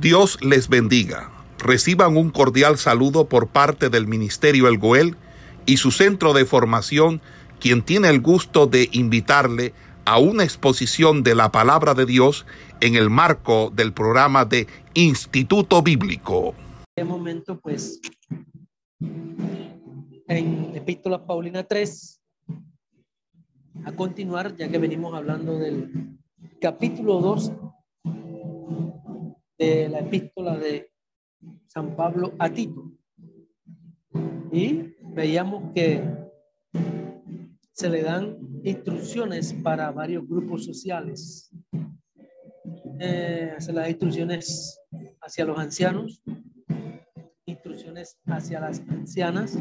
Dios les bendiga. Reciban un cordial saludo por parte del Ministerio El Goel y su centro de formación, quien tiene el gusto de invitarle a una exposición de la palabra de Dios en el marco del programa de Instituto Bíblico. De momento, pues, en Epístola Paulina 3, a continuar, ya que venimos hablando del capítulo 2 de la epístola de San Pablo a Tito. Y veíamos que se le dan instrucciones para varios grupos sociales. Se le dan instrucciones hacia los ancianos, instrucciones hacia las ancianas,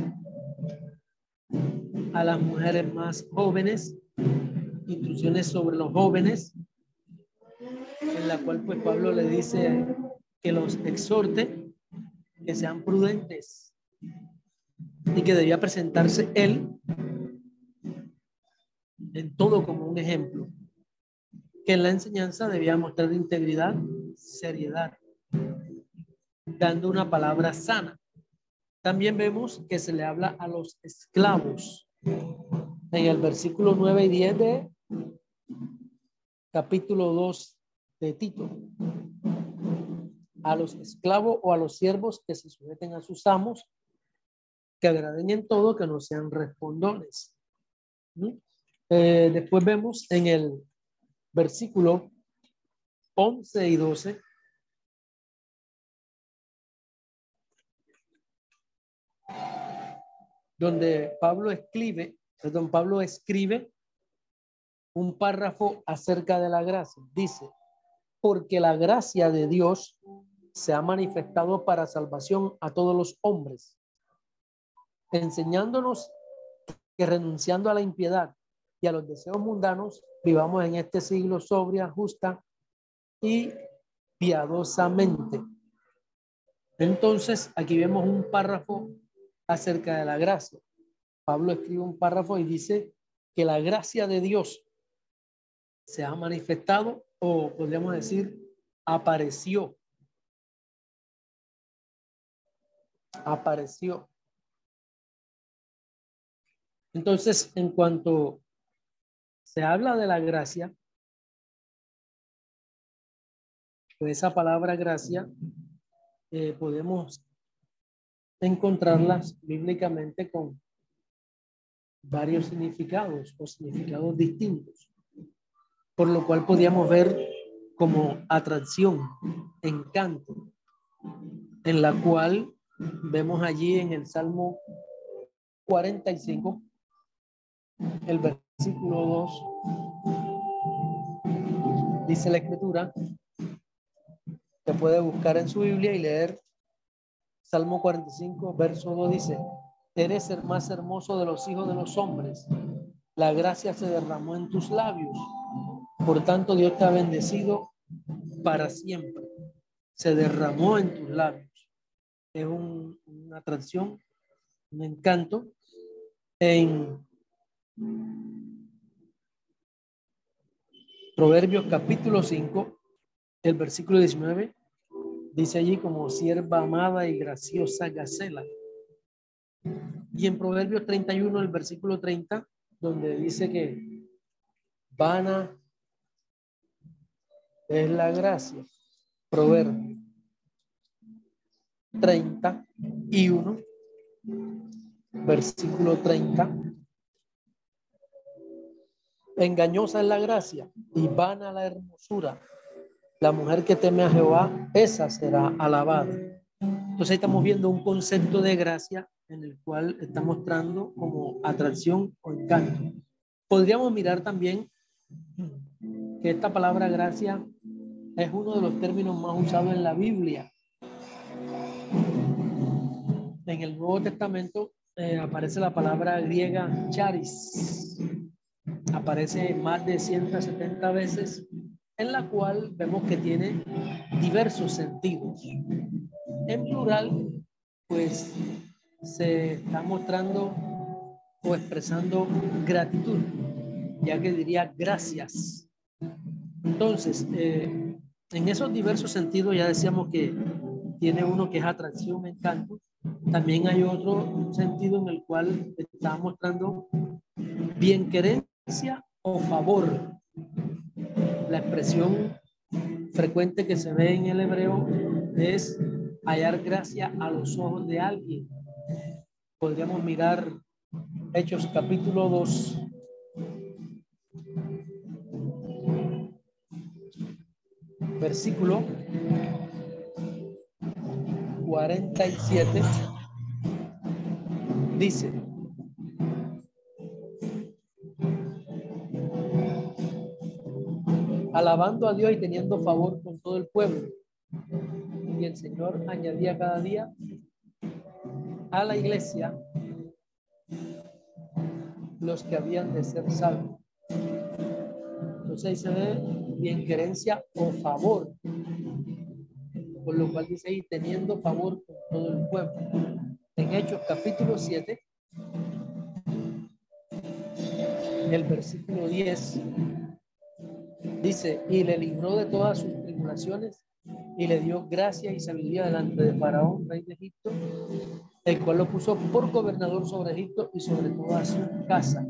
a las mujeres más jóvenes, instrucciones sobre los jóvenes, en la cual pues Pablo le dice que los exhorte, que sean prudentes y que debía presentarse él en todo como un ejemplo, que en la enseñanza debía mostrar integridad, seriedad, dando una palabra sana. También vemos que se le habla a los esclavos en el versículo 9 y 10 de capítulo 2 de Tito. A los esclavos o a los siervos que se sujeten a sus amos, que agraden en todo, que no sean respondones. Eh, después vemos en el versículo 11 y 12. Donde Pablo escribe, perdón, Pablo escribe un párrafo acerca de la gracia. Dice, porque la gracia de Dios se ha manifestado para salvación a todos los hombres, enseñándonos que renunciando a la impiedad y a los deseos mundanos, vivamos en este siglo sobria, justa y piadosamente. Entonces, aquí vemos un párrafo acerca de la gracia. Pablo escribe un párrafo y dice que la gracia de Dios se ha manifestado podríamos decir apareció. Apareció. Entonces, en cuanto se habla de la gracia, pues esa palabra gracia eh, podemos encontrarlas bíblicamente con varios significados o significados distintos por lo cual podíamos ver como atracción, encanto, en la cual vemos allí en el Salmo 45, el versículo 2, dice la escritura, se puede buscar en su Biblia y leer Salmo 45, verso 2 dice, eres el más hermoso de los hijos de los hombres, la gracia se derramó en tus labios por tanto, Dios te ha bendecido para siempre. Se derramó en tus labios. Es una atracción, un encanto. En Proverbios capítulo 5, el versículo 19, dice allí como sierva amada y graciosa gacela. Y en Proverbios 31, el versículo 30, donde dice que vana es la gracia. Proverbio 31, versículo 30. Engañosa es la gracia y vana la hermosura. La mujer que teme a Jehová, esa será alabada. Entonces estamos viendo un concepto de gracia en el cual está mostrando como atracción o encanto. Podríamos mirar también esta palabra gracia es uno de los términos más usados en la Biblia. En el Nuevo Testamento eh, aparece la palabra griega charis. Aparece más de 170 veces, en la cual vemos que tiene diversos sentidos. En plural, pues se está mostrando o expresando gratitud, ya que diría gracias. Entonces, eh, En esos diversos sentidos ya decíamos que tiene uno que es atracción, encanto. También hay otro sentido en el cual está mostrando bienquerencia o favor. La expresión frecuente que se ve en el hebreo es hallar gracia a los ojos de alguien. Podríamos mirar Hechos capítulo 2. Versículo 47 dice, alabando a Dios y teniendo favor con todo el pueblo. Y el Señor añadía cada día a la iglesia los que habían de ser salvos. Entonces ahí se ve bien querencia o favor por lo cual dice ahí, teniendo favor con todo el pueblo. En Hechos capítulo 7, en el versículo 10, dice, y le libró de todas sus tribulaciones y le dio gracia y sabiduría delante de Faraón, rey de Egipto, el cual lo puso por gobernador sobre Egipto y sobre toda su casa.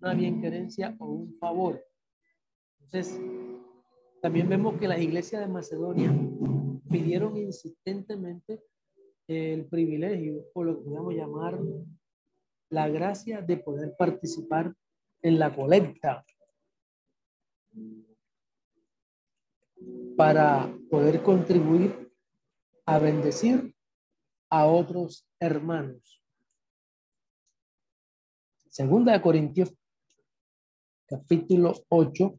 Una bienquerencia o un favor. Entonces, también vemos que la iglesia de Macedonia pidieron insistentemente el privilegio, o lo que podemos llamar la gracia de poder participar en la colecta para poder contribuir a bendecir a otros hermanos. Segunda de Corintios, capítulo 8,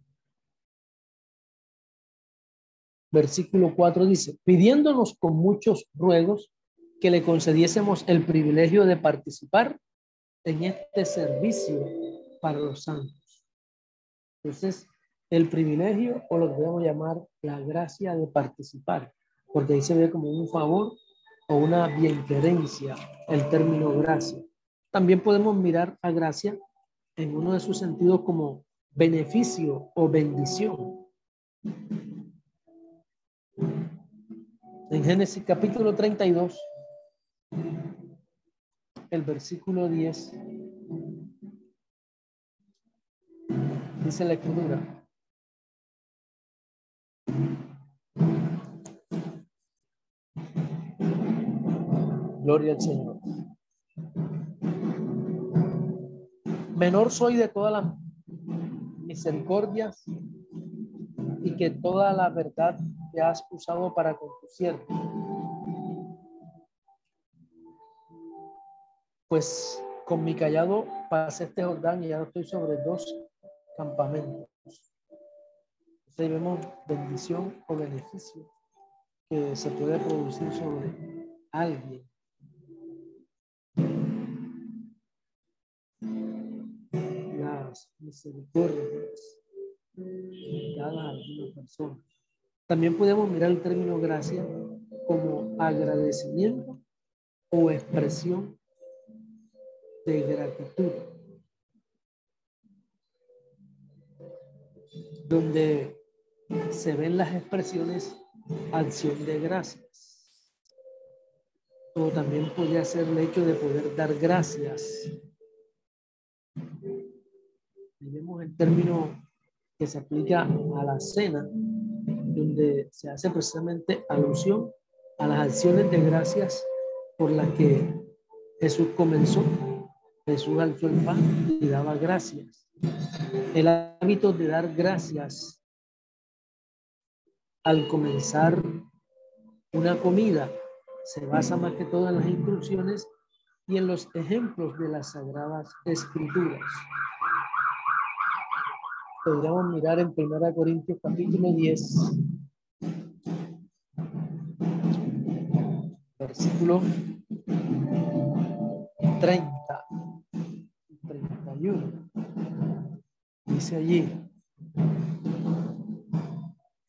versículo 4 dice, pidiéndonos con muchos ruegos que le concediésemos el privilegio de participar en este servicio para los santos. Entonces, el privilegio o lo que debemos llamar la gracia de participar, porque ahí se ve como un favor o una bienquerencia el término gracia. También podemos mirar a gracia en uno de sus sentidos como beneficio o bendición. En Génesis capítulo 32, el versículo 10, dice la escritura. Gloria al Señor. Menor soy de todas las misericordias y que toda la verdad que has usado para con tu siervo. Pues con mi callado pasé este Jordán y ya estoy sobre dos campamentos. Entonces vemos bendición o beneficio que se puede producir sobre alguien. Las misericordias dadas a alguna persona. También podemos mirar el término gracia como agradecimiento o expresión de gratitud. Donde se ven las expresiones acción de gracias. O también podría ser el hecho de poder dar gracias. Tenemos el término que se aplica a la cena, donde se hace precisamente alusión a las acciones de gracias por las que Jesús comenzó. Jesús alzó el pan y daba gracias. El hábito de dar gracias al comenzar una comida se basa más que todo en las instrucciones y en los ejemplos de las sagradas escrituras. Podríamos mirar en 1 Corintios capítulo 10, versículo 30, 31. Dice allí,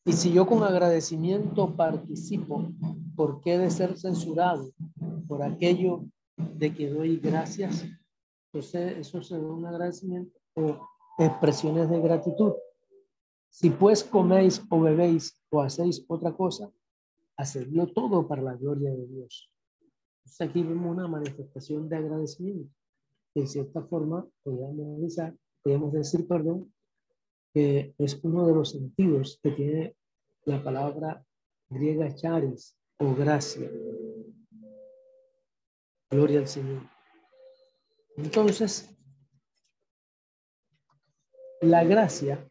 y si yo con agradecimiento participo, ¿por qué de ser censurado por aquello de que doy gracias? Entonces, eso se da un agradecimiento o expresiones de gratitud. Si pues coméis o bebéis o hacéis otra cosa, hacedlo todo para la gloria de Dios. Aquí vemos una manifestación de agradecimiento. En cierta forma, podríamos decir, podríamos decir, perdón, que es uno de los sentidos que tiene la palabra griega charis o gracia. Gloria al Señor. Entonces, la gracia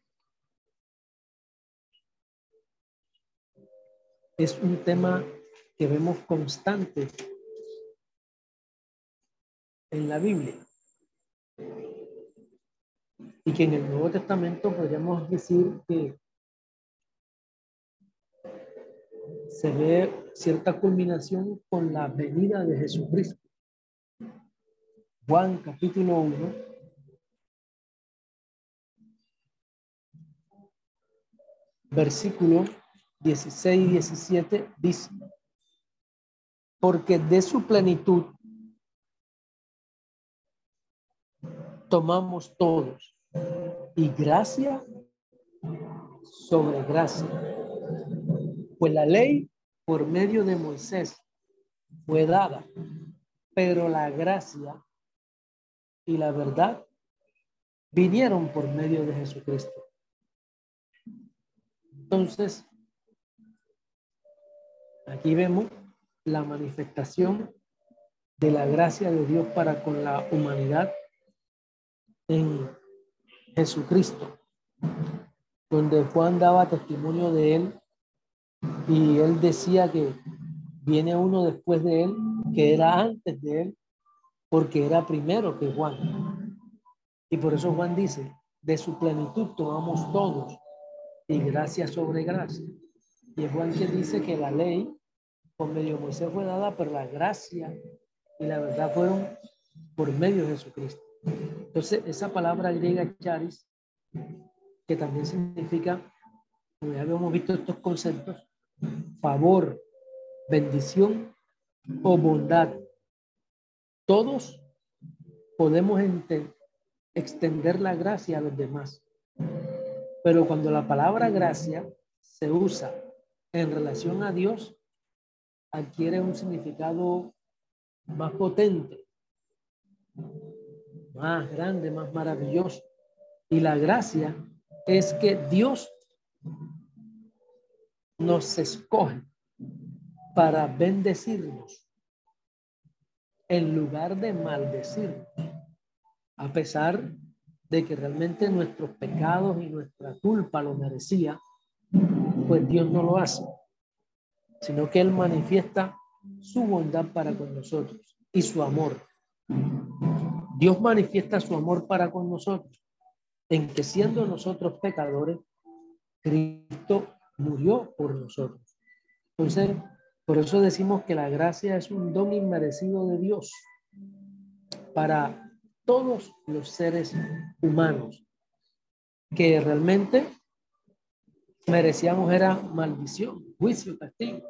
es un tema que vemos constante en la Biblia. Y que en el Nuevo Testamento podríamos decir que se ve cierta culminación con la venida de Jesucristo. Juan capítulo 1. Versículo 16 y 17 dice, porque de su plenitud tomamos todos y gracia sobre gracia. Pues la ley por medio de Moisés fue dada, pero la gracia y la verdad vinieron por medio de Jesucristo. Entonces, aquí vemos la manifestación de la gracia de Dios para con la humanidad en Jesucristo, donde Juan daba testimonio de él y él decía que viene uno después de él que era antes de él porque era primero que Juan. Y por eso Juan dice, de su plenitud tomamos todos y gracia sobre gracia. Y es Juan que dice que la ley por medio de Moisés fue dada, pero la gracia y la verdad fueron por medio de Jesucristo. Entonces, esa palabra griega charis, que también significa, ya habíamos visto estos conceptos, favor, bendición o bondad. Todos podemos extender la gracia a los demás. Pero cuando la palabra gracia se usa en relación a Dios, adquiere un significado más potente, más grande, más maravilloso. Y la gracia es que Dios nos escoge para bendecirnos en lugar de maldecirnos, a pesar de que realmente nuestros pecados y nuestra culpa lo merecía, pues Dios no lo hace, sino que Él manifiesta su bondad para con nosotros y su amor. Dios manifiesta su amor para con nosotros en que siendo nosotros pecadores, Cristo murió por nosotros. Entonces, por eso decimos que la gracia es un don inmerecido de Dios para todos los seres humanos, que realmente merecíamos era maldición, juicio, castigo.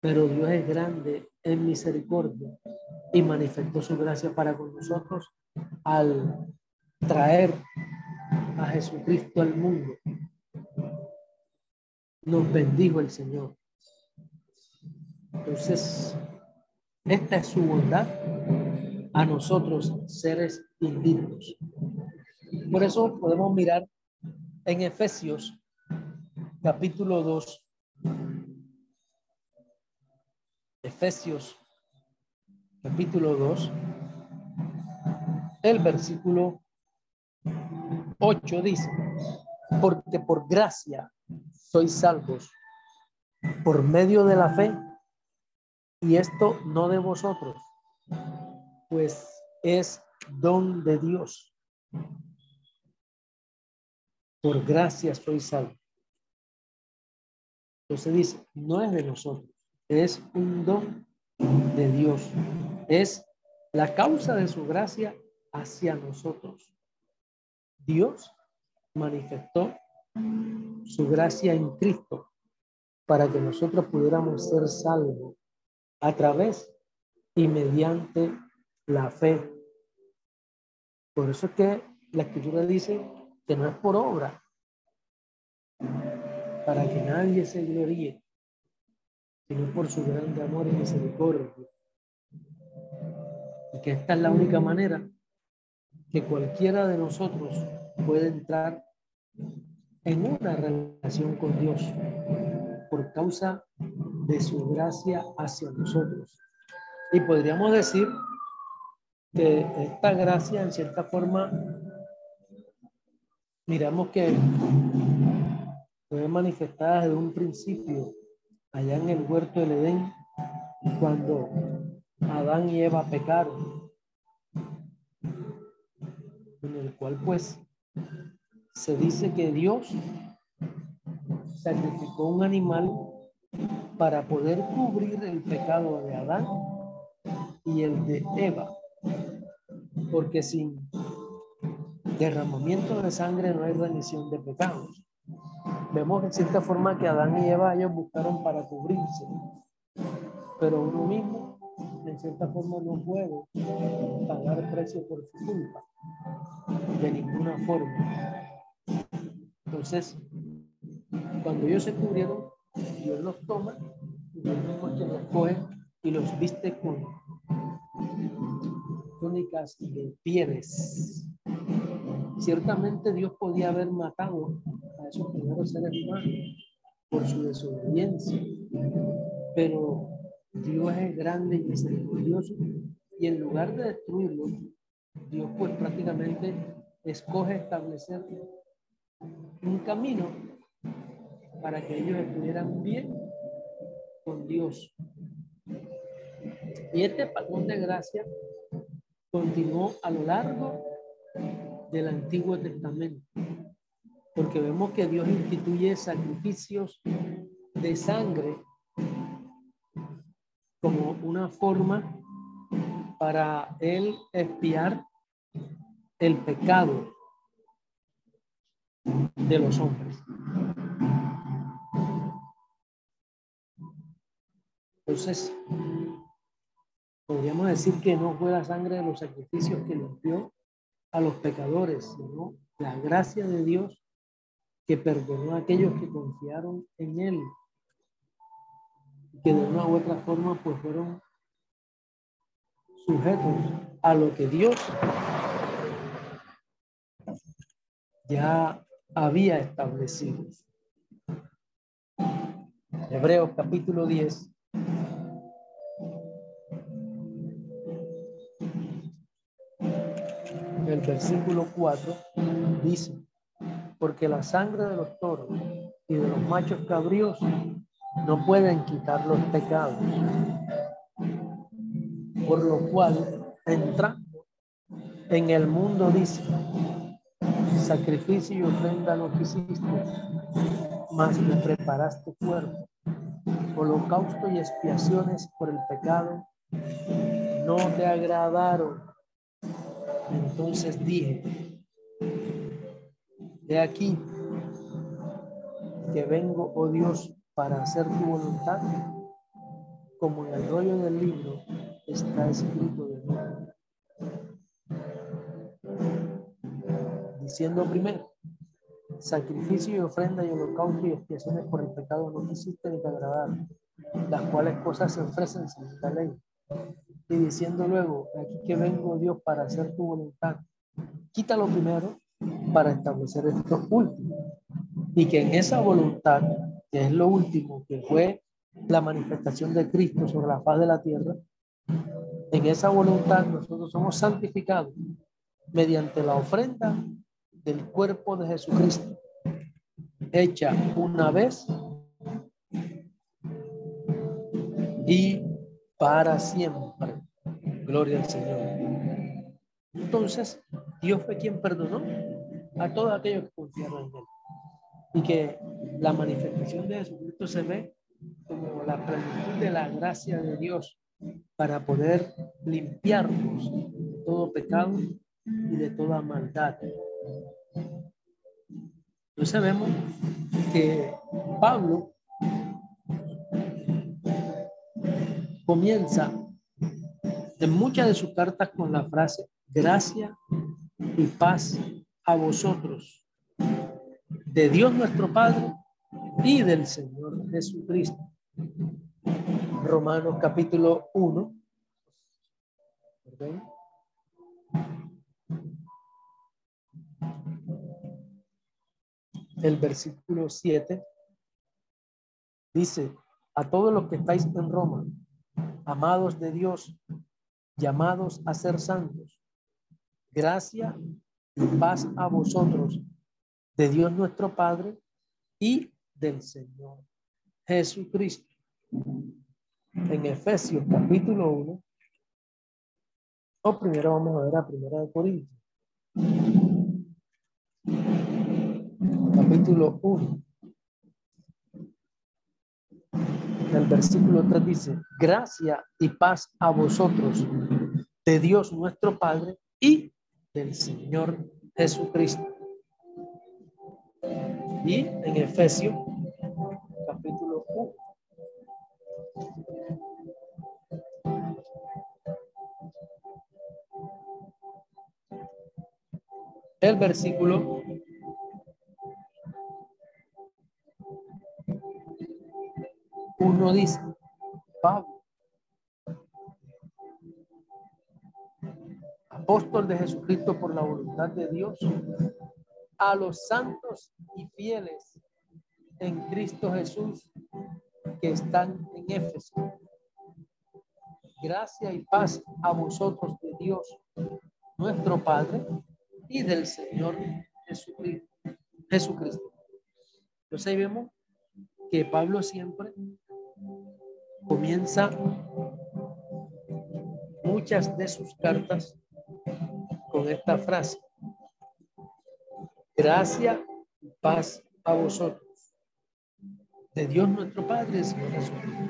Pero Dios es grande en misericordia y manifestó su gracia para con nosotros al traer a Jesucristo al mundo nos bendijo el Señor. Entonces, esta es su bondad a nosotros, seres indignos. Por eso podemos mirar en Efesios capítulo 2. Efesios capítulo 2. El versículo 8 dice, porque por gracia sois salvos por medio de la fe. Y esto no de vosotros, pues es don de Dios. Por gracia sois salvos. Entonces dice, no es de nosotros, es un don de Dios. Es la causa de su gracia hacia nosotros. Dios manifestó su gracia en Cristo para que nosotros pudiéramos ser salvos a través y mediante la fe. Por eso es que la escritura dice que no es por obra, para que nadie se gloríe, sino por su grande amor y misericordia. Y que esta es la única manera que cualquiera de nosotros puede entrar en una relación con Dios por causa de su gracia hacia nosotros. Y podríamos decir que esta gracia, en cierta forma, miramos que fue manifestada desde un principio allá en el huerto del Edén, cuando Adán y Eva pecaron, en el cual pues se dice que Dios sacrificó un animal para poder cubrir el pecado de Adán y el de Eva, porque sin derramamiento de sangre no hay remisión de pecados. Vemos en cierta forma que Adán y Eva ellos buscaron para cubrirse, pero uno mismo en cierta forma no puede pagar precio por su culpa, de ninguna forma. Entonces, cuando ellos se cubrieron, Dios los toma y Dios mismo los coge y los viste con túnicas de pieles. Ciertamente Dios podía haber matado a esos primeros seres humanos por su desobediencia, pero Dios es grande y misericordioso y en lugar de destruirlos, Dios pues prácticamente escoge establecer un camino para que ellos estuvieran bien con Dios. Y este patrón de gracia continuó a lo largo del Antiguo Testamento, porque vemos que Dios instituye sacrificios de sangre como una forma para él espiar el pecado de los hombres. Entonces, podríamos decir que no fue la sangre de los sacrificios que limpió a los pecadores, sino la gracia de Dios que perdonó a aquellos que confiaron en Él, que de una u otra forma pues fueron sujetos a lo que Dios ya había establecido. Hebreos capítulo 10. El versículo 4 dice, porque la sangre de los toros y de los machos cabríos no pueden quitar los pecados. Por lo cual, entrando en el mundo, dice, sacrificio y ofrenda no quisiste, más me preparaste cuerpo. Holocausto y expiaciones por el pecado no te agradaron. Entonces dije, de aquí que vengo, oh Dios, para hacer tu voluntad, como en el rollo del libro está escrito de mí. Diciendo primero, sacrificio y ofrenda y holocausto y expiaciones por el pecado no quisiste ni te las cuales cosas se ofrecen sin la ley. Y diciendo luego, aquí que vengo Dios para hacer tu voluntad, quítalo primero para establecer esto último. Y que en esa voluntad que es lo último, que fue la manifestación de Cristo sobre la faz de la tierra, en esa voluntad nosotros somos santificados mediante la ofrenda del cuerpo de Jesucristo, hecha una vez y para siempre. Gloria al Señor. Entonces, Dios fue quien perdonó a todos aquellos que confiaron en Él y que la manifestación de Jesucristo se ve como la plenitud de la gracia de Dios para poder limpiarnos de todo pecado y de toda maldad. Entonces vemos que Pablo comienza en muchas de sus cartas con la frase gracia y paz a vosotros de Dios nuestro Padre y del Señor Jesucristo. Romanos capítulo 1. El versículo 7 dice, a todos los que estáis en Roma, amados de Dios, llamados a ser santos, gracia y paz a vosotros, de Dios nuestro Padre y del Señor Jesucristo. En Efesios capítulo 1, o primero vamos a ver a Primera de Corintios. Capítulo 1. El versículo 3 dice, gracia y paz a vosotros, de Dios nuestro Padre y del Señor Jesucristo. Y en Efesios capítulo 1. El versículo uno dice, Pablo, apóstol de Jesucristo por la voluntad de Dios, a los santos y fieles en Cristo Jesús que están en Éfeso. Gracia y paz a vosotros de Dios, nuestro Padre, y del Señor Jesucristo. Entonces ahí vemos que Pablo siempre comienza muchas de sus cartas con esta frase. Gracia y paz a vosotros. De Dios nuestro Padre, Señor Jesucristo.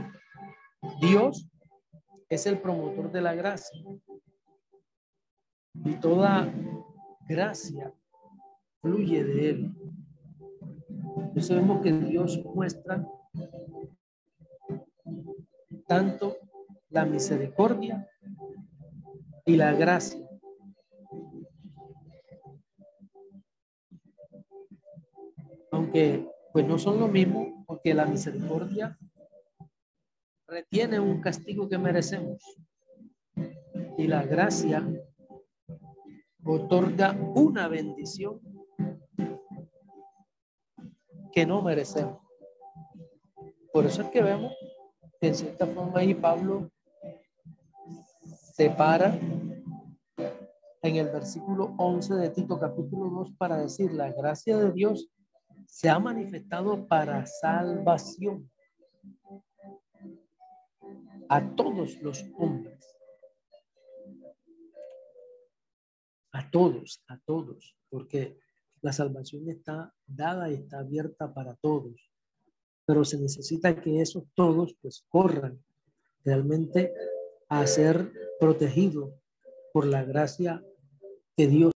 Dios es el promotor de la gracia. Y toda gracia fluye de Él. Entonces vemos que Dios muestra tanto la misericordia y la gracia. Aunque pues no son lo mismo, porque la misericordia retiene un castigo que merecemos y la gracia otorga una bendición que no merecemos. Por eso es que vemos en cierta forma ahí Pablo separa en el versículo 11 de Tito capítulo 2 para decir, la gracia de Dios se ha manifestado para salvación a todos los hombres. A todos, a todos, porque la salvación está dada y está abierta para todos pero se necesita que esos todos pues corran realmente a ser protegidos por la gracia que Dios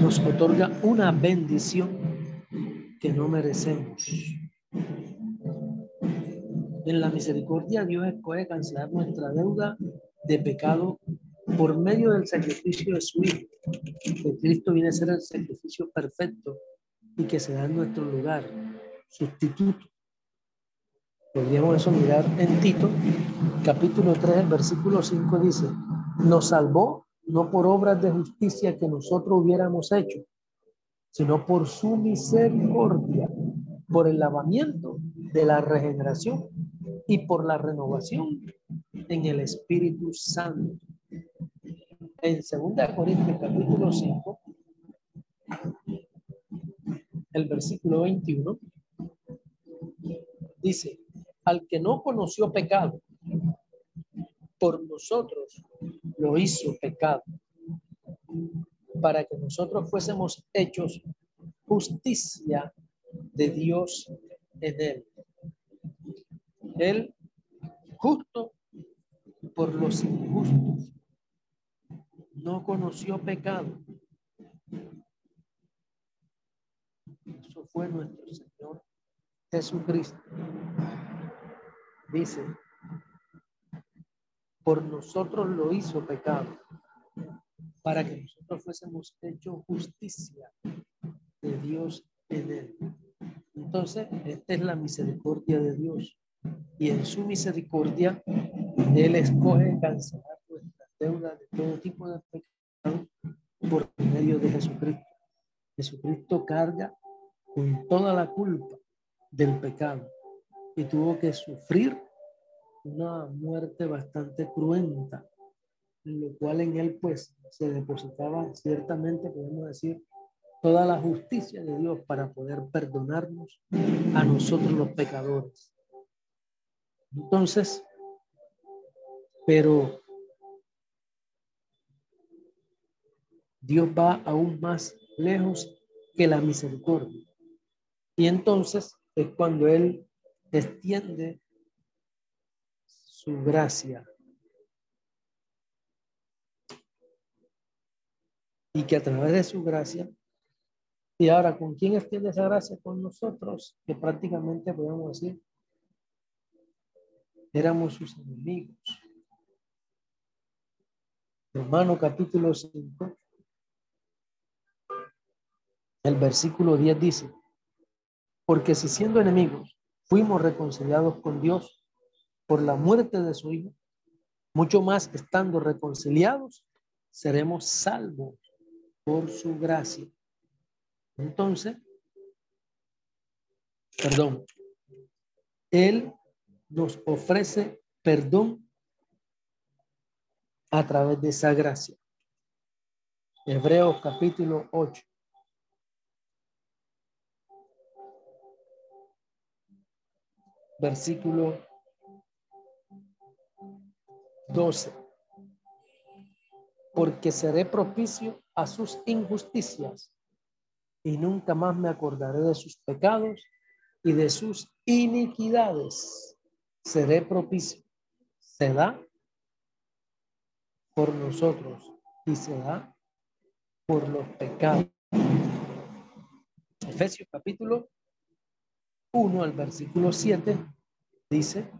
nos otorga una bendición que no merecemos. En la misericordia Dios escoge cancelar nuestra deuda de pecado por medio del sacrificio de su Hijo, que Cristo viene a ser el sacrificio perfecto y que se da en nuestro lugar, sustituto. Podríamos eso mirar en Tito, capítulo 3, versículo 5 dice, nos salvó no por obras de justicia que nosotros hubiéramos hecho, sino por su misericordia, por el lavamiento de la regeneración y por la renovación en el Espíritu Santo en 2 Corintios capítulo 5, el versículo 21, dice, al que no conoció pecado, por nosotros lo hizo pecado, para que nosotros fuésemos hechos justicia de Dios en él. Él justo por los injustos no conoció pecado. Eso fue nuestro Señor Jesucristo. Dice, por nosotros lo hizo pecado. para que nosotros fuésemos hecho justicia de Dios en él. Entonces, esta es la misericordia de Dios. Y en su misericordia, Él escoge cancelar deudas de todo tipo de pecado por medio de Jesucristo. Jesucristo carga con toda la culpa del pecado y tuvo que sufrir una muerte bastante cruenta, en lo cual en él pues se depositaba ciertamente, podemos decir, toda la justicia de Dios para poder perdonarnos a nosotros los pecadores. Entonces, pero Dios va aún más lejos que la misericordia. Y entonces es cuando Él extiende su gracia. Y que a través de su gracia, y ahora, ¿con quién extiende esa gracia? Con nosotros, que prácticamente podemos decir, éramos sus enemigos. Romano capítulo 5, el versículo 10 dice, porque si siendo enemigos fuimos reconciliados con Dios por la muerte de su Hijo, mucho más estando reconciliados, seremos salvos por su gracia. Entonces, perdón, Él nos ofrece perdón a través de esa gracia. Hebreos capítulo 8. Versículo 12. Porque seré propicio a sus injusticias y nunca más me acordaré de sus pecados y de sus iniquidades. Seré propicio. Se da por nosotros y se da por los pecados. Efesios capítulo 1 al versículo 7 dice,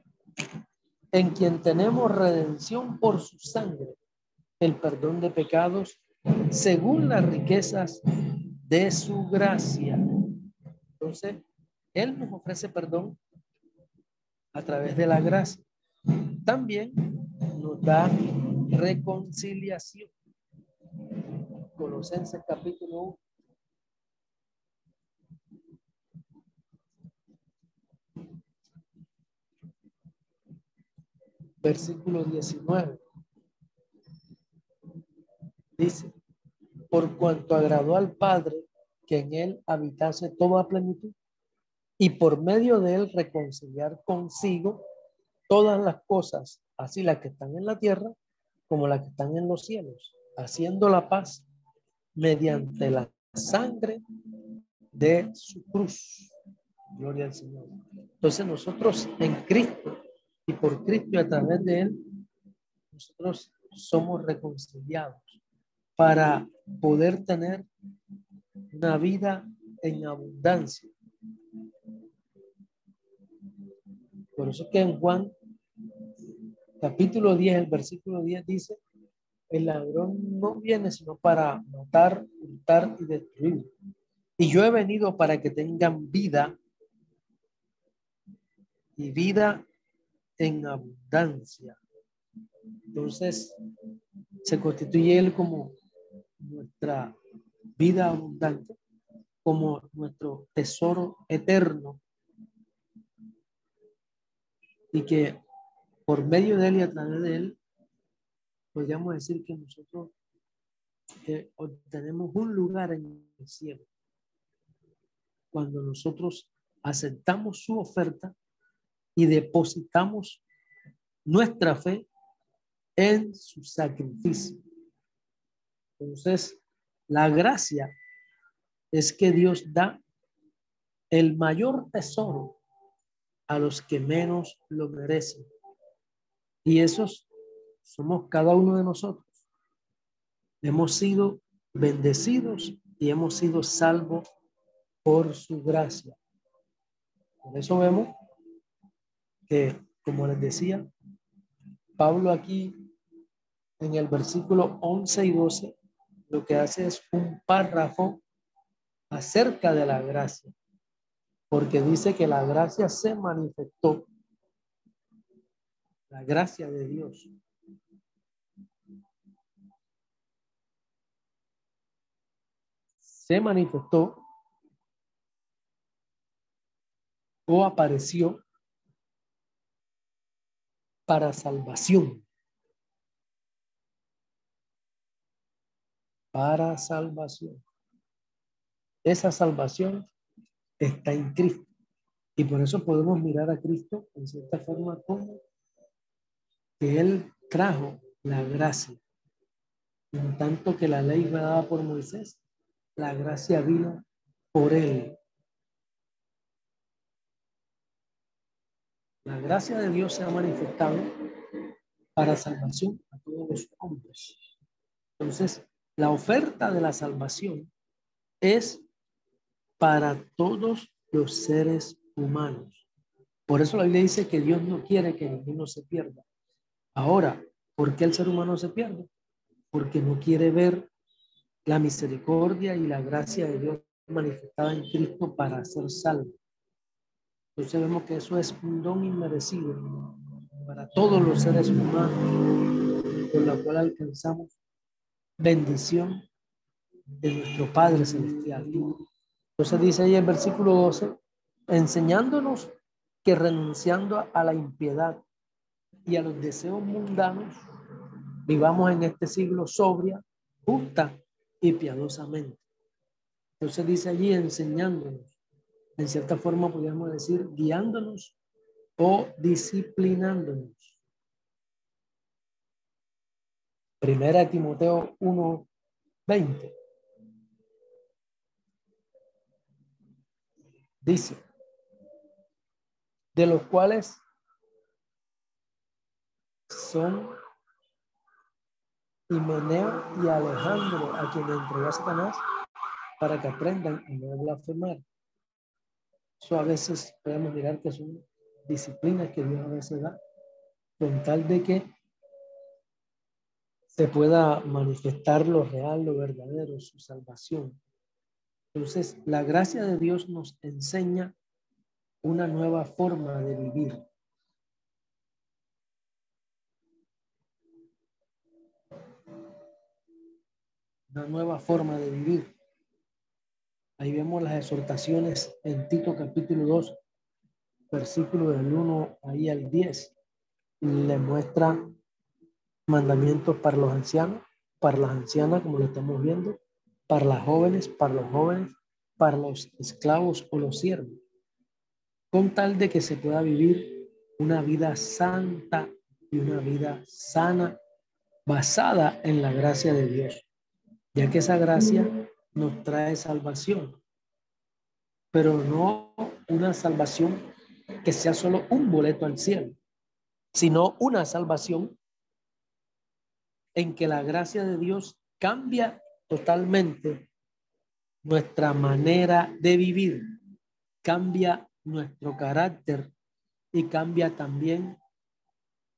en quien tenemos redención por su sangre, el perdón de pecados, según las riquezas de su gracia. Entonces, Él nos ofrece perdón a través de la gracia. También nos da reconciliación. Colosenses capítulo 1. Versículo 19. Dice, por cuanto agradó al Padre que en él habitase toda plenitud y por medio de él reconciliar consigo todas las cosas, así las que están en la tierra como las que están en los cielos, haciendo la paz mediante la sangre de su cruz. Gloria al Señor. Entonces nosotros en Cristo y por Cristo y a través de Él, nosotros somos reconciliados para poder tener una vida en abundancia. Por eso que en Juan capítulo 10, el versículo 10 dice, el ladrón no viene sino para matar, hurtar y destruir. Y yo he venido para que tengan vida y vida en abundancia. Entonces, se constituye él como nuestra vida abundante, como nuestro tesoro eterno. Y que por medio de él y a través de él, podríamos decir que nosotros eh, obtenemos un lugar en el cielo. Cuando nosotros aceptamos su oferta y depositamos nuestra fe en su sacrificio. Entonces, la gracia es que Dios da el mayor tesoro a los que menos lo merecen. Y esos somos cada uno de nosotros. Hemos sido bendecidos y hemos sido salvos por su gracia. Por eso vemos como les decía, Pablo aquí en el versículo 11 y 12 lo que hace es un párrafo acerca de la gracia, porque dice que la gracia se manifestó, la gracia de Dios. Se manifestó o apareció para salvación. Para salvación. Esa salvación está en Cristo. Y por eso podemos mirar a Cristo en cierta forma como que Él trajo la gracia. En tanto que la ley fue dada por Moisés, la gracia vino por Él. La gracia de Dios se ha manifestado para salvación a todos los hombres. Entonces, la oferta de la salvación es para todos los seres humanos. Por eso la Biblia dice que Dios no quiere que ninguno se pierda. Ahora, ¿por qué el ser humano se pierde? Porque no quiere ver la misericordia y la gracia de Dios manifestada en Cristo para ser salvo. Entonces vemos que eso es un don inmerecido para todos los seres humanos, con la cual alcanzamos bendición de nuestro Padre Celestial. Entonces dice ahí el versículo 12, enseñándonos que renunciando a la impiedad y a los deseos mundanos, vivamos en este siglo sobria, justa y piadosamente. Entonces dice allí enseñándonos en cierta forma podríamos decir, guiándonos o disciplinándonos. Primera Timoteo 1, 20. Dice, de los cuales son Himeneo y Alejandro, a quien entregó Satanás, para que aprendan a no blasfemar. Eso a veces podemos mirar que son disciplinas que Dios a veces da, con tal de que se pueda manifestar lo real, lo verdadero, su salvación. Entonces, la gracia de Dios nos enseña una nueva forma de vivir. Una nueva forma de vivir. Ahí vemos las exhortaciones en Tito capítulo 2, versículo del 1 ahí al 10. Le muestra mandamientos para los ancianos, para las ancianas, como lo estamos viendo, para las jóvenes, para los jóvenes, para los esclavos o los siervos, con tal de que se pueda vivir una vida santa y una vida sana basada en la gracia de Dios, ya que esa gracia nos trae salvación, pero no una salvación que sea solo un boleto al cielo, sino una salvación en que la gracia de Dios cambia totalmente nuestra manera de vivir, cambia nuestro carácter y cambia también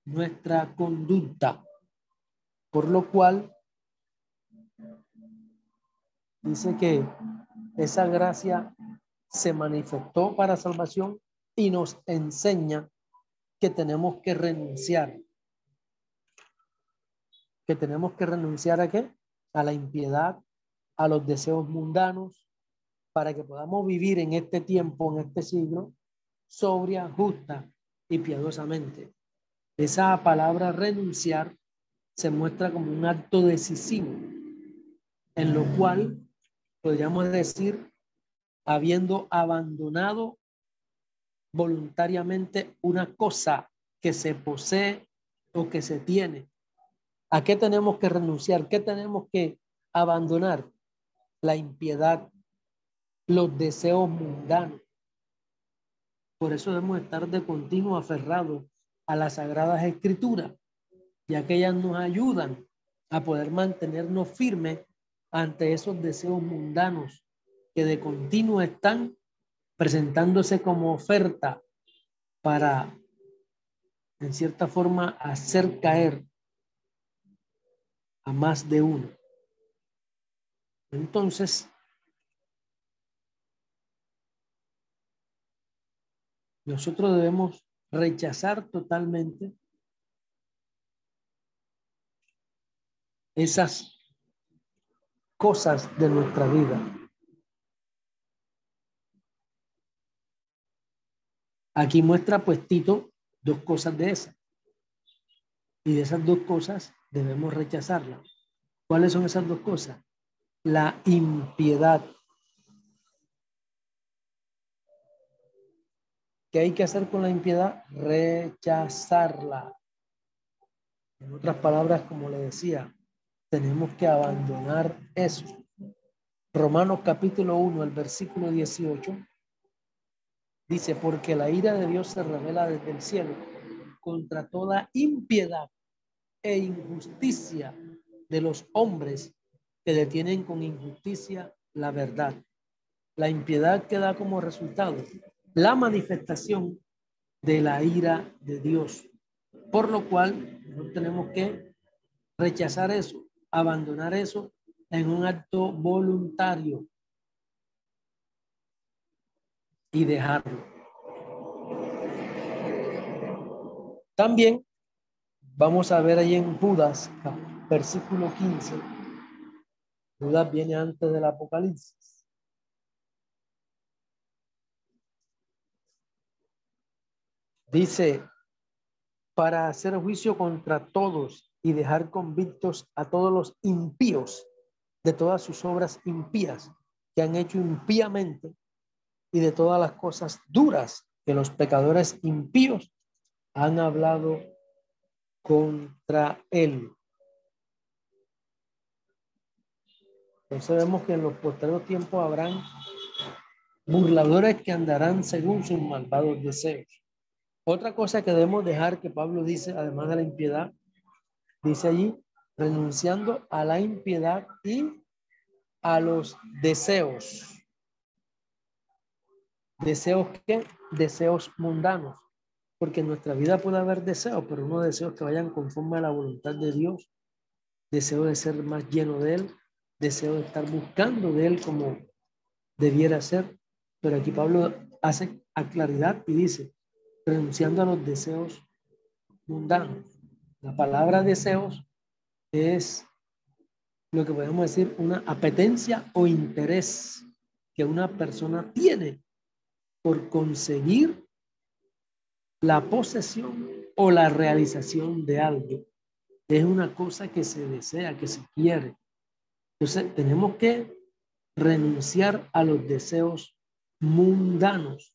nuestra conducta, por lo cual dice que esa gracia se manifestó para salvación y nos enseña que tenemos que renunciar. Que tenemos que renunciar a qué? A la impiedad, a los deseos mundanos, para que podamos vivir en este tiempo, en este siglo, sobria, justa y piadosamente. Esa palabra renunciar se muestra como un acto decisivo, en lo cual podríamos decir, habiendo abandonado voluntariamente una cosa que se posee o que se tiene. ¿A qué tenemos que renunciar? ¿Qué tenemos que abandonar? La impiedad, los deseos mundanos. Por eso debemos estar de continuo aferrados a las sagradas escrituras, ya que ellas nos ayudan a poder mantenernos firmes ante esos deseos mundanos que de continuo están presentándose como oferta para, en cierta forma, hacer caer a más de uno. Entonces, nosotros debemos rechazar totalmente esas cosas de nuestra vida. Aquí muestra pues Tito dos cosas de esas. Y de esas dos cosas debemos rechazarlas. ¿Cuáles son esas dos cosas? La impiedad. ¿Qué hay que hacer con la impiedad? Rechazarla. En otras palabras, como le decía, tenemos que abandonar eso. Romanos capítulo 1, el versículo 18, dice, porque la ira de Dios se revela desde el cielo contra toda impiedad e injusticia de los hombres que detienen con injusticia la verdad. La impiedad que da como resultado la manifestación de la ira de Dios. Por lo cual, no tenemos que rechazar eso abandonar eso en un acto voluntario y dejarlo. También vamos a ver ahí en Judas, versículo 15. Judas viene antes del Apocalipsis. Dice, para hacer juicio contra todos y dejar convictos a todos los impíos de todas sus obras impías que han hecho impíamente y de todas las cosas duras que los pecadores impíos han hablado contra él. Entonces vemos que en los posteriores tiempos habrán burladores que andarán según sus malvados deseos. Otra cosa que debemos dejar que Pablo dice, además de la impiedad, Dice allí, renunciando a la impiedad y a los deseos. ¿Deseos qué? Deseos mundanos. Porque en nuestra vida puede haber deseos, pero no deseos que vayan conforme a la voluntad de Dios. Deseo de ser más lleno de Él. Deseo de estar buscando de Él como debiera ser. Pero aquí Pablo hace a claridad y dice, renunciando a los deseos mundanos. La palabra deseos es lo que podemos decir una apetencia o interés que una persona tiene por conseguir la posesión o la realización de algo. Es una cosa que se desea, que se quiere. Entonces tenemos que renunciar a los deseos mundanos.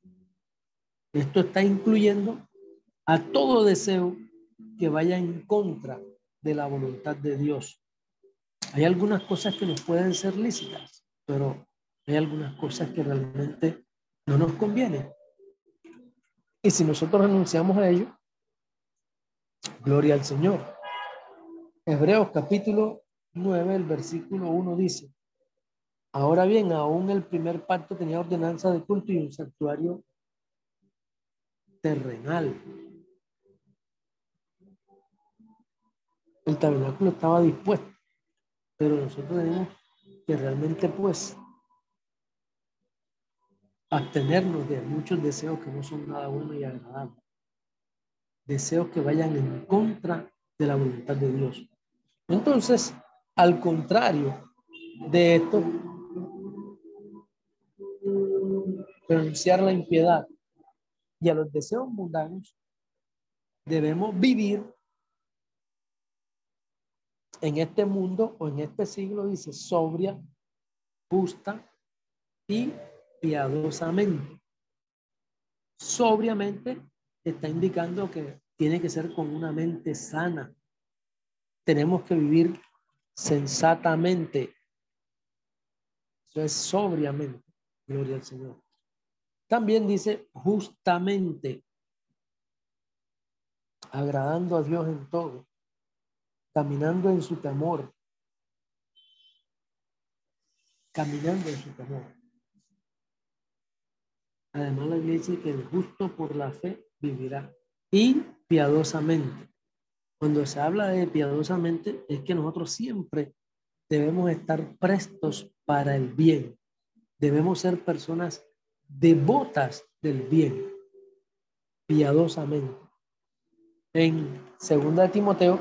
Esto está incluyendo a todo deseo que vaya en contra de la voluntad de Dios. Hay algunas cosas que nos pueden ser lícitas, pero hay algunas cosas que realmente no nos convienen. Y si nosotros renunciamos a ello, gloria al Señor. Hebreos capítulo 9, el versículo 1 dice, ahora bien, aún el primer pacto tenía ordenanza de culto y un santuario terrenal el tabernáculo estaba dispuesto, pero nosotros tenemos que realmente pues abstenernos de muchos deseos que no son nada buenos y agradables. Deseos que vayan en contra de la voluntad de Dios. Entonces, al contrario de esto, renunciar la impiedad y a los deseos mundanos, debemos vivir en este mundo o en este siglo dice sobria, justa y piadosamente. Sobriamente está indicando que tiene que ser con una mente sana. Tenemos que vivir sensatamente. Eso es sobriamente. Gloria al Señor. También dice justamente, agradando a Dios en todo caminando en su temor, caminando en su temor. Además, la iglesia dice que el justo por la fe vivirá y piadosamente. Cuando se habla de piadosamente, es que nosotros siempre debemos estar prestos para el bien. Debemos ser personas devotas del bien, piadosamente. En 2 Timoteo,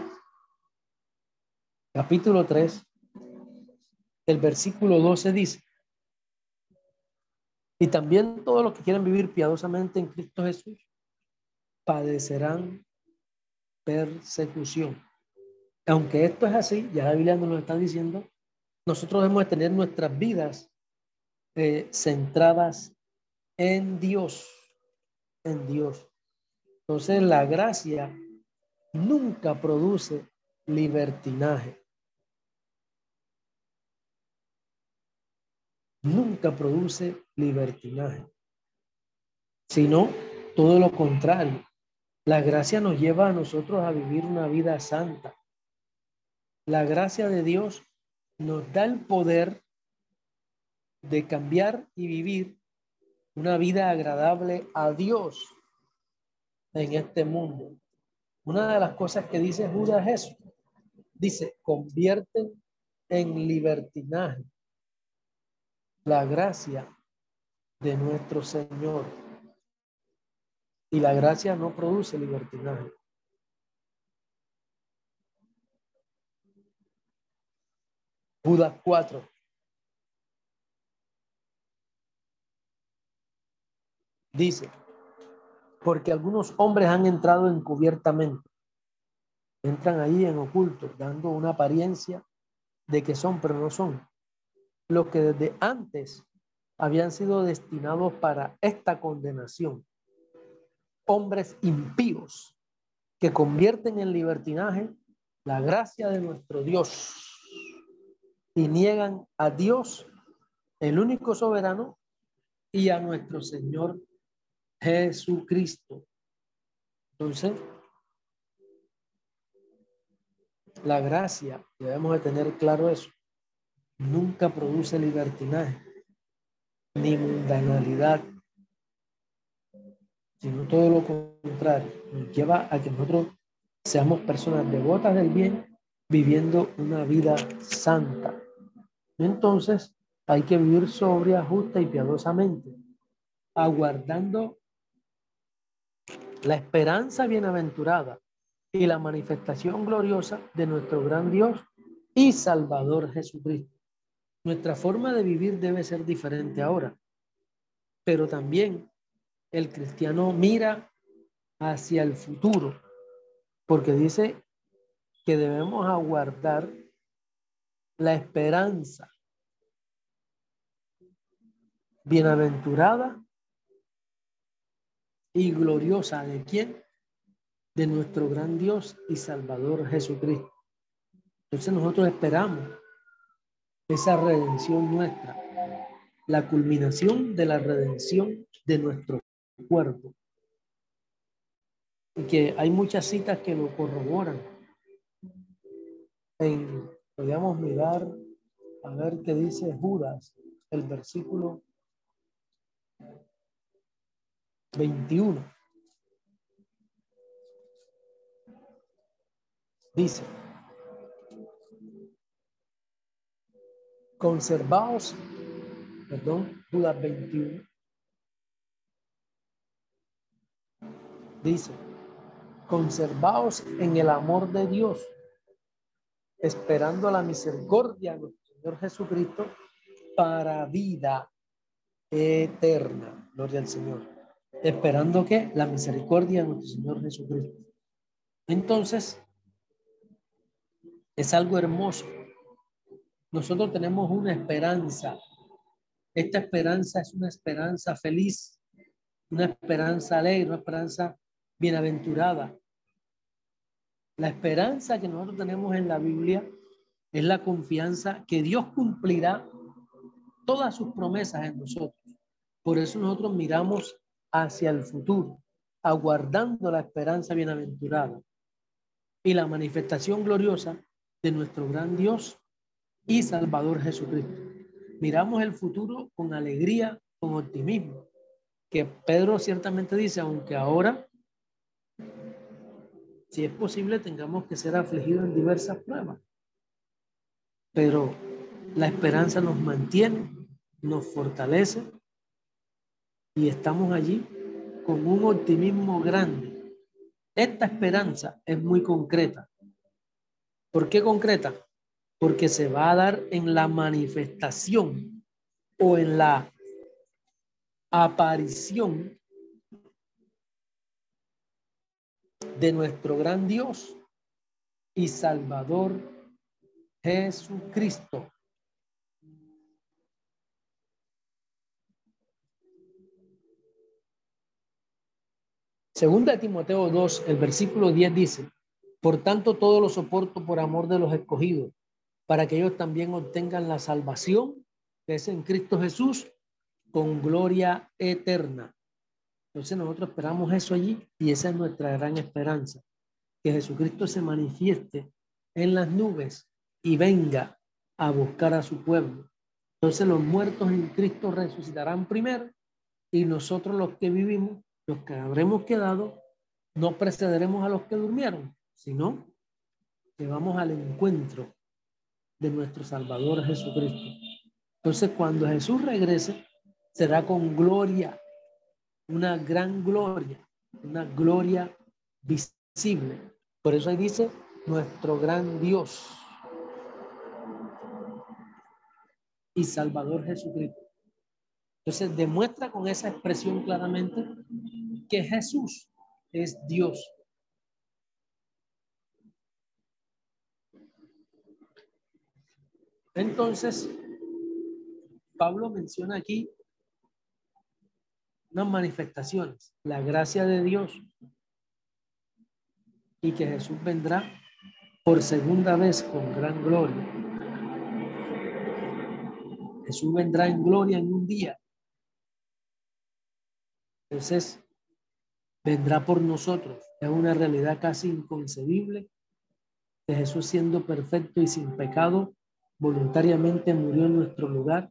capítulo 3, el versículo 12 dice, y también todos los que quieren vivir piadosamente en Cristo Jesús padecerán persecución. Aunque esto es así, ya la Biblia nos lo está diciendo, nosotros debemos tener nuestras vidas eh, centradas en Dios, en Dios. Entonces la gracia nunca produce libertinaje. Nunca produce libertinaje, sino todo lo contrario. La gracia nos lleva a nosotros a vivir una vida santa. La gracia de Dios nos da el poder de cambiar y vivir una vida agradable a Dios en este mundo. Una de las cosas que dice Judas es. Dice, convierten en libertinaje la gracia de nuestro Señor. Y la gracia no produce libertinaje. Judas 4. Dice, porque algunos hombres han entrado encubiertamente. Entran ahí en oculto, dando una apariencia de que son, pero no son lo que desde antes habían sido destinados para esta condenación. Hombres impíos que convierten en libertinaje la gracia de nuestro Dios y niegan a Dios, el único soberano, y a nuestro Señor Jesucristo. Entonces, la gracia, debemos de tener claro eso, nunca produce libertinaje ni mundanalidad, sino todo lo contrario, nos lleva a que nosotros seamos personas devotas del bien, viviendo una vida santa. Entonces, hay que vivir sobria, justa y piadosamente, aguardando la esperanza bienaventurada y la manifestación gloriosa de nuestro gran Dios y Salvador Jesucristo. Nuestra forma de vivir debe ser diferente ahora, pero también el cristiano mira hacia el futuro, porque dice que debemos aguardar la esperanza bienaventurada y gloriosa de quién? De nuestro gran Dios y Salvador Jesucristo. Entonces nosotros esperamos esa redención nuestra, la culminación de la redención de nuestro cuerpo. Y que hay muchas citas que lo corroboran. En, podríamos mirar a ver qué dice Judas, el versículo 21. Dice, conservaos, perdón, Judas 21, dice, conservaos en el amor de Dios, esperando la misericordia de nuestro Señor Jesucristo para vida eterna. Gloria al Señor. Esperando que la misericordia de nuestro Señor Jesucristo. Entonces, es algo hermoso nosotros tenemos una esperanza. Esta esperanza es una esperanza feliz, una esperanza alegre, una esperanza bienaventurada. La esperanza que nosotros tenemos en la Biblia es la confianza que Dios cumplirá todas sus promesas en nosotros. Por eso nosotros miramos hacia el futuro, aguardando la esperanza bienaventurada y la manifestación gloriosa de nuestro gran Dios y Salvador Jesucristo. Miramos el futuro con alegría, con optimismo, que Pedro ciertamente dice, aunque ahora, si es posible, tengamos que ser afligidos en diversas pruebas, pero La esperanza nos mantiene, nos fortalece y estamos allí con un optimismo grande. Esta esperanza es muy concreta. ¿Por qué concreta? Porque se va a dar en la manifestación o en la aparición de nuestro gran Dios y Salvador Jesucristo. Segunda de Timoteo 2, el versículo 10 dice, por tanto todo lo soporto por amor de los escogidos, para que ellos también obtengan la salvación que es en Cristo Jesús con gloria eterna. Entonces nosotros esperamos eso allí y esa es nuestra gran esperanza, que Jesucristo se manifieste en las nubes y venga a buscar a su pueblo. Entonces los muertos en Cristo resucitarán primero y nosotros los que vivimos, los que habremos quedado, no precederemos a los que durmieron, sino que vamos al encuentro de nuestro Salvador Jesucristo. Entonces cuando Jesús regrese, será con gloria una gran gloria, una gloria visible. Por eso ahí dice nuestro gran Dios y Salvador Jesucristo. Entonces demuestra con esa expresión claramente que Jesús es Dios. Entonces, Pablo menciona aquí unas manifestaciones, la gracia de Dios y que Jesús vendrá por segunda vez con gran gloria. Jesús vendrá en gloria en un día. Entonces, vendrá por nosotros. Es una realidad casi inconcebible que Jesús siendo perfecto y sin pecado, voluntariamente murió en nuestro lugar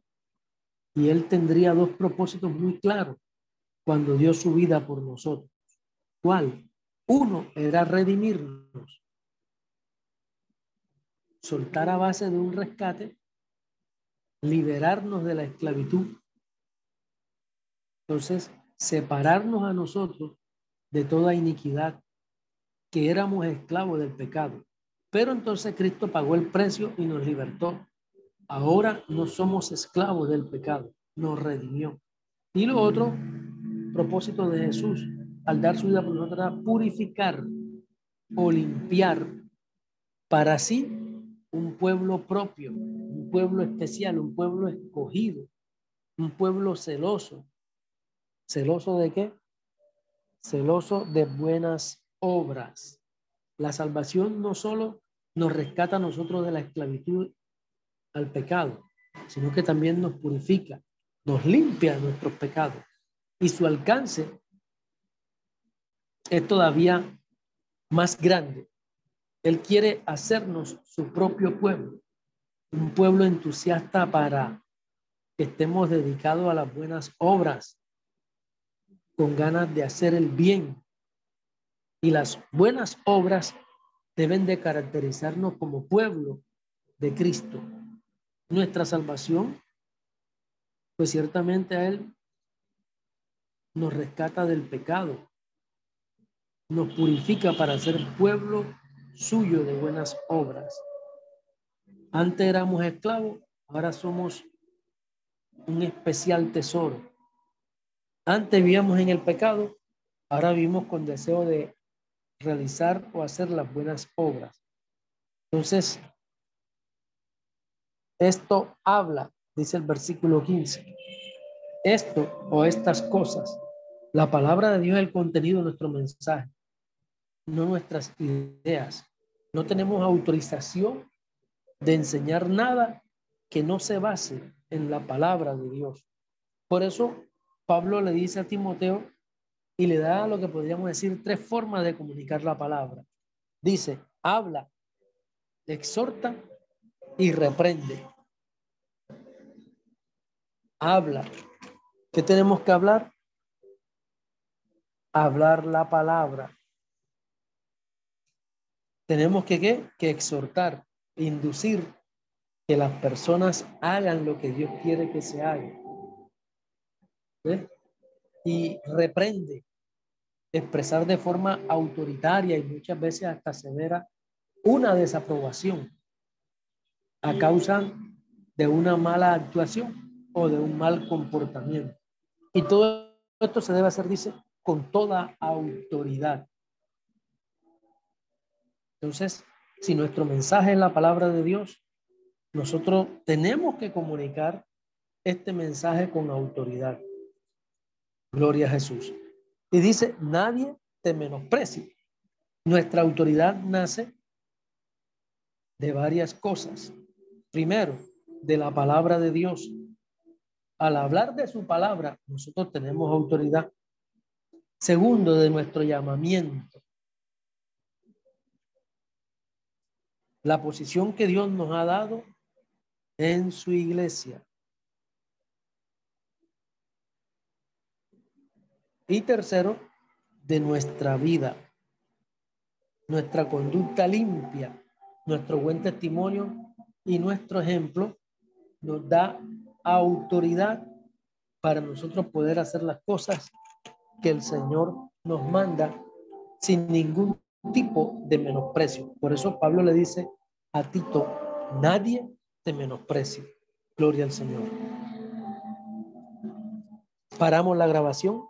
y él tendría dos propósitos muy claros cuando dio su vida por nosotros. ¿Cuál? Uno era redimirnos, soltar a base de un rescate, liberarnos de la esclavitud. Entonces, separarnos a nosotros de toda iniquidad, que éramos esclavos del pecado. Pero entonces Cristo pagó el precio y nos libertó. Ahora no somos esclavos del pecado, nos redimió. Y lo otro propósito de Jesús al dar su vida por nosotros purificar o limpiar para sí un pueblo propio, un pueblo especial, un pueblo escogido, un pueblo celoso. ¿Celoso de qué? Celoso de buenas obras. La salvación no solo nos rescata a nosotros de la esclavitud al pecado, sino que también nos purifica, nos limpia nuestros pecados y su alcance es todavía más grande. Él quiere hacernos su propio pueblo, un pueblo entusiasta para que estemos dedicados a las buenas obras, con ganas de hacer el bien. Y las buenas obras deben de caracterizarnos como pueblo de Cristo. Nuestra salvación, pues ciertamente a Él nos rescata del pecado, nos purifica para ser pueblo suyo de buenas obras. Antes éramos esclavos, ahora somos un especial tesoro. Antes vivíamos en el pecado, ahora vivimos con deseo de realizar o hacer las buenas obras. Entonces, esto habla, dice el versículo 15, esto o estas cosas. La palabra de Dios es el contenido de nuestro mensaje, no nuestras ideas. No tenemos autorización de enseñar nada que no se base en la palabra de Dios. Por eso Pablo le dice a Timoteo y le da lo que podríamos decir tres formas de comunicar la palabra. Dice, habla, exhorta y reprende. Habla, ¿Qué tenemos que hablar? Hablar la palabra. Tenemos que, ¿qué? que exhortar, inducir que las personas hagan lo que Dios quiere que se haga. Y reprende expresar de forma autoritaria y muchas veces hasta severa una desaprobación a causa de una mala actuación o de un mal comportamiento. Y todo esto se debe hacer, dice, con toda autoridad. Entonces, si nuestro mensaje es la palabra de Dios, nosotros tenemos que comunicar este mensaje con autoridad. Gloria a Jesús. Y dice, nadie te menosprecie. Nuestra autoridad nace de varias cosas. Primero, de la palabra de Dios. Al hablar de su palabra, nosotros tenemos autoridad. Segundo, de nuestro llamamiento. La posición que Dios nos ha dado en su iglesia. Y tercero, de nuestra vida, nuestra conducta limpia, nuestro buen testimonio y nuestro ejemplo nos da autoridad para nosotros poder hacer las cosas que el Señor nos manda sin ningún tipo de menosprecio. Por eso Pablo le dice a Tito, nadie te menosprecie. Gloria al Señor. Paramos la grabación.